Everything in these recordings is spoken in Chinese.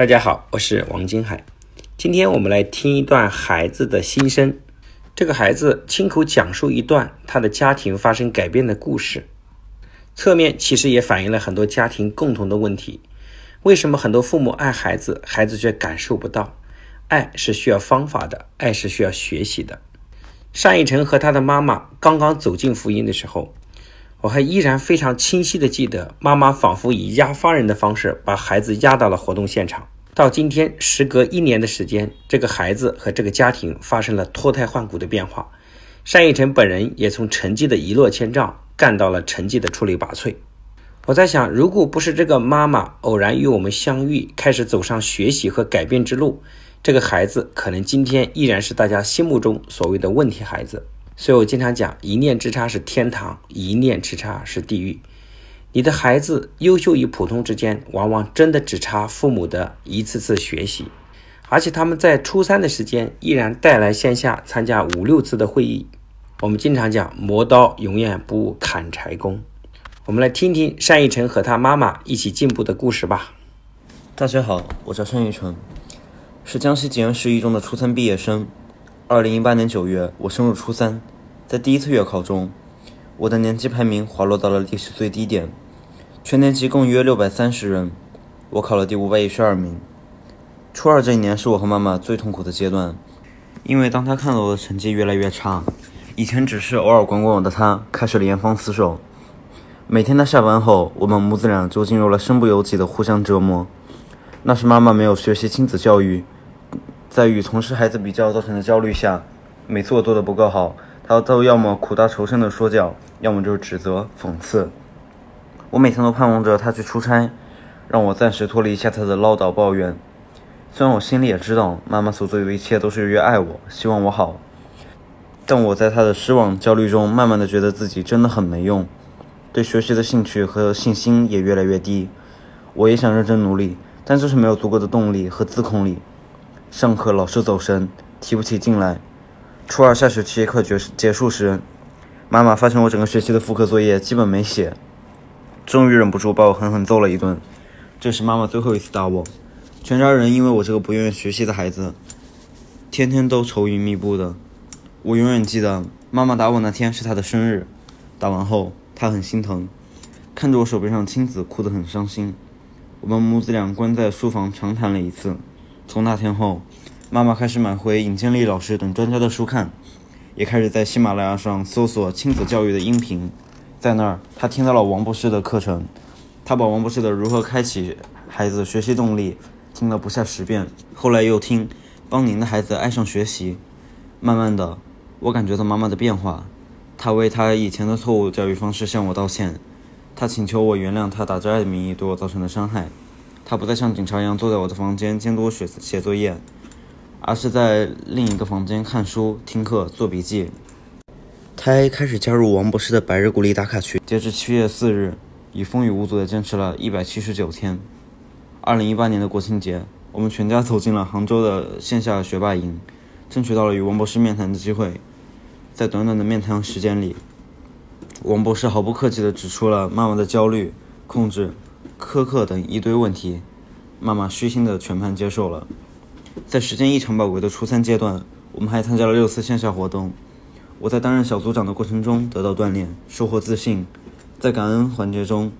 大家好，我是王金海。今天我们来听一段孩子的心声。这个孩子亲口讲述一段他的家庭发生改变的故事，侧面其实也反映了很多家庭共同的问题。为什么很多父母爱孩子，孩子却感受不到？爱是需要方法的，爱是需要学习的。单一成和他的妈妈刚刚走进福音的时候，我还依然非常清晰地记得，妈妈仿佛以押发人的方式把孩子押到了活动现场。到今天，时隔一年的时间，这个孩子和这个家庭发生了脱胎换骨的变化。单逸晨本人也从成绩的一落千丈，干到了成绩的出类拔萃。我在想，如果不是这个妈妈偶然与我们相遇，开始走上学习和改变之路，这个孩子可能今天依然是大家心目中所谓的问题孩子。所以我经常讲，一念之差是天堂，一念之差是地狱。你的孩子优秀与普通之间，往往真的只差父母的一次次学习，而且他们在初三的时间，依然带来线下参加五六次的会议。我们经常讲，磨刀永远不误砍柴工。我们来听听单逸晨和他妈妈一起进步的故事吧。大家好，我叫单逸晨，是江西吉安市一中的初三毕业生。二零一八年九月，我升入初三，在第一次月考中，我的年级排名滑落到了历史最低点，全年级共约六百三十人，我考了第五百一十二名。初二这一年是我和妈妈最痛苦的阶段，因为当她看到我的成绩越来越差，以前只是偶尔管管我的她开始了严防死守。每天她下班后，我们母子俩就进入了身不由己的互相折磨。那是妈妈没有学习亲子教育。在与同事孩子比较造成的焦虑下，每次我做的不够好，他都要么苦大仇深的说教，要么就是指责讽刺。我每天都盼望着他去出差，让我暂时脱离一下他的唠叨抱怨。虽然我心里也知道，妈妈所做的一切都是越爱我，希望我好，但我在他的失望焦虑中，慢慢的觉得自己真的很没用，对学习的兴趣和信心也越来越低。我也想认真努力，但就是没有足够的动力和自控力。上课老是走神，提不起劲来。初二下学期快结结束时，妈妈发现我整个学期的复课作业基本没写，终于忍不住把我狠狠揍了一顿。这是妈妈最后一次打我。全家人因为我这个不愿意学习的孩子，天天都愁云密布的。我永远记得妈妈打我那天是她的生日，打完后她很心疼，看着我手背上青紫，哭得很伤心。我们母子俩关在书房长谈了一次。从那天后，妈妈开始买回尹建莉老师等专家的书看，也开始在喜马拉雅上搜索亲子教育的音频。在那儿，她听到了王博士的课程，她把王博士的《如何开启孩子学习动力》听了不下十遍。后来又听《帮您的孩子爱上学习》，慢慢的，我感觉到妈妈的变化。她为她以前的错误教育方式向我道歉，她请求我原谅她打着爱的名义对我造成的伤害。他不再像警察一样坐在我的房间监督我写写作业，而是在另一个房间看书、听课、做笔记。他还开始加入王博士的百日鼓励打卡群，截至七月四日，已风雨无阻地坚持了一百七十九天。二零一八年的国庆节，我们全家走进了杭州的线下学霸营，争取到了与王博士面谈的机会。在短短的面谈时间里，王博士毫不客气地指出了妈妈的焦虑、控制。苛刻等一堆问题，妈妈虚心的全盘接受了。在时间异常宝贵的初三阶段，我们还参加了六次线下活动。我在担任小组长的过程中得到锻炼，收获自信。在感恩环节中，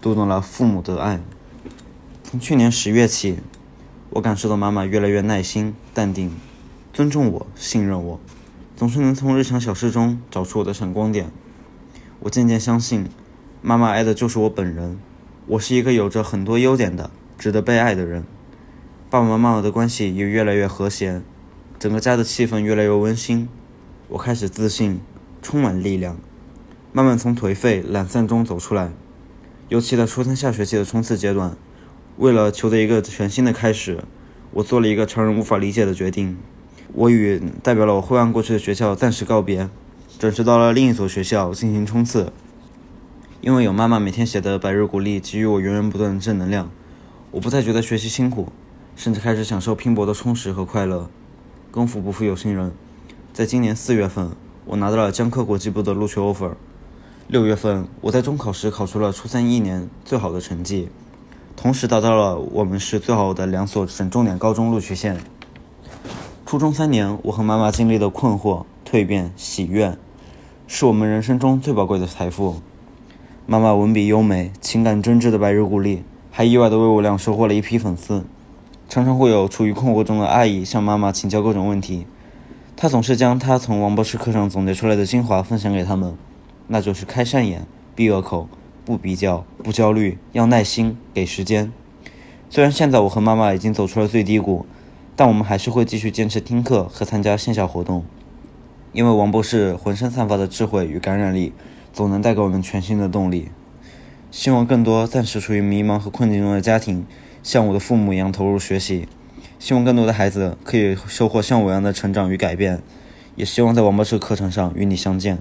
读懂了父母的爱。从去年十月起，我感受到妈妈越来越耐心、淡定，尊重我、信任我，总是能从日常小事中找出我的闪光点。我渐渐相信，妈妈爱的就是我本人。我是一个有着很多优点的、值得被爱的人。爸爸妈妈的关系也越来越和谐，整个家的气氛越来越温馨。我开始自信，充满力量，慢慢从颓废、懒散中走出来。尤其在初三下学期的冲刺阶段，为了求得一个全新的开始，我做了一个常人无法理解的决定：我与代表了我灰暗过去的学校暂时告别，转职到了另一所学校进行冲刺。因为有妈妈每天写的百日鼓励给予我源源不断的正能量，我不再觉得学习辛苦，甚至开始享受拼搏的充实和快乐。功夫不负有心人，在今年四月份，我拿到了江科国际部的录取 offer。六月份，我在中考时考出了初三一年最好的成绩，同时达到了我们市最好的两所省重点高中录取线。初中三年，我和妈妈经历的困惑、蜕变、喜悦，是我们人生中最宝贵的财富。妈妈文笔优美、情感真挚的白日鼓励，还意外的为我俩收获了一批粉丝。常常会有处于困惑中的阿姨向妈妈请教各种问题，她总是将她从王博士课上总结出来的精华分享给他们，那就是开善眼、闭恶口、不比较、不焦虑、要耐心、给时间。虽然现在我和妈妈已经走出了最低谷，但我们还是会继续坚持听课和参加线下活动，因为王博士浑身散发的智慧与感染力，总能带给我们全新的动力。希望更多暂时处于迷茫和困境中的家庭。像我的父母一样投入学习，希望更多的孩子可以收获像我一样的成长与改变，也希望在王博士课程上与你相见。